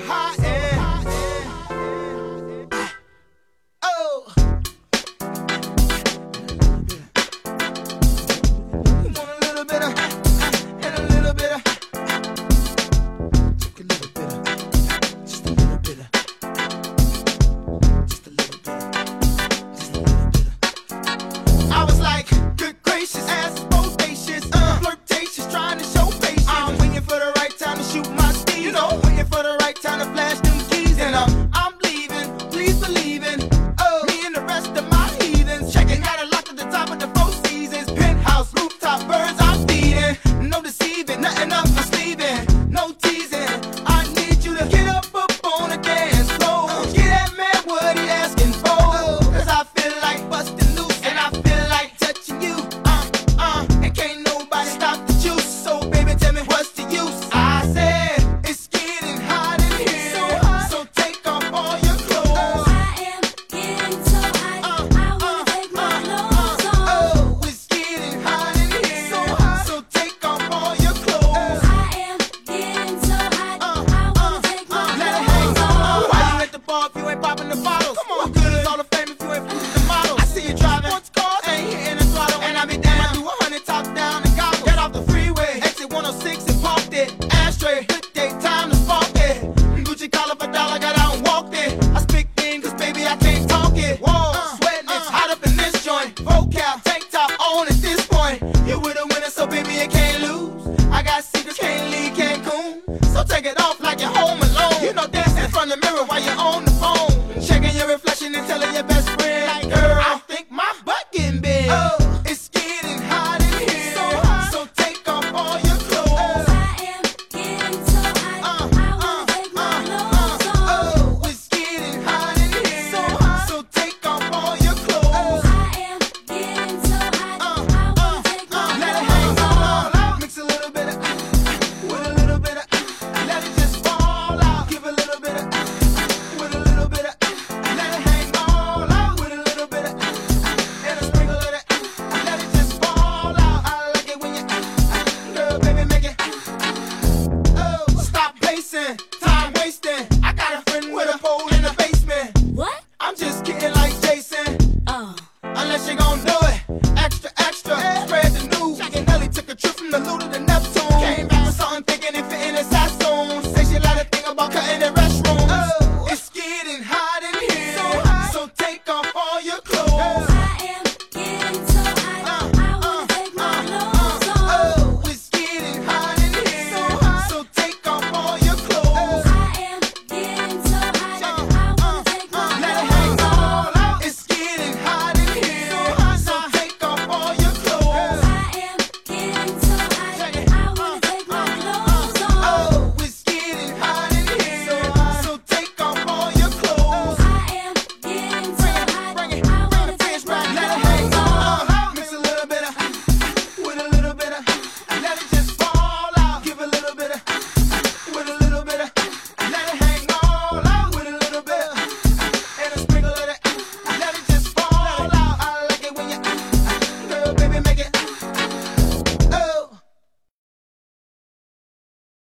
high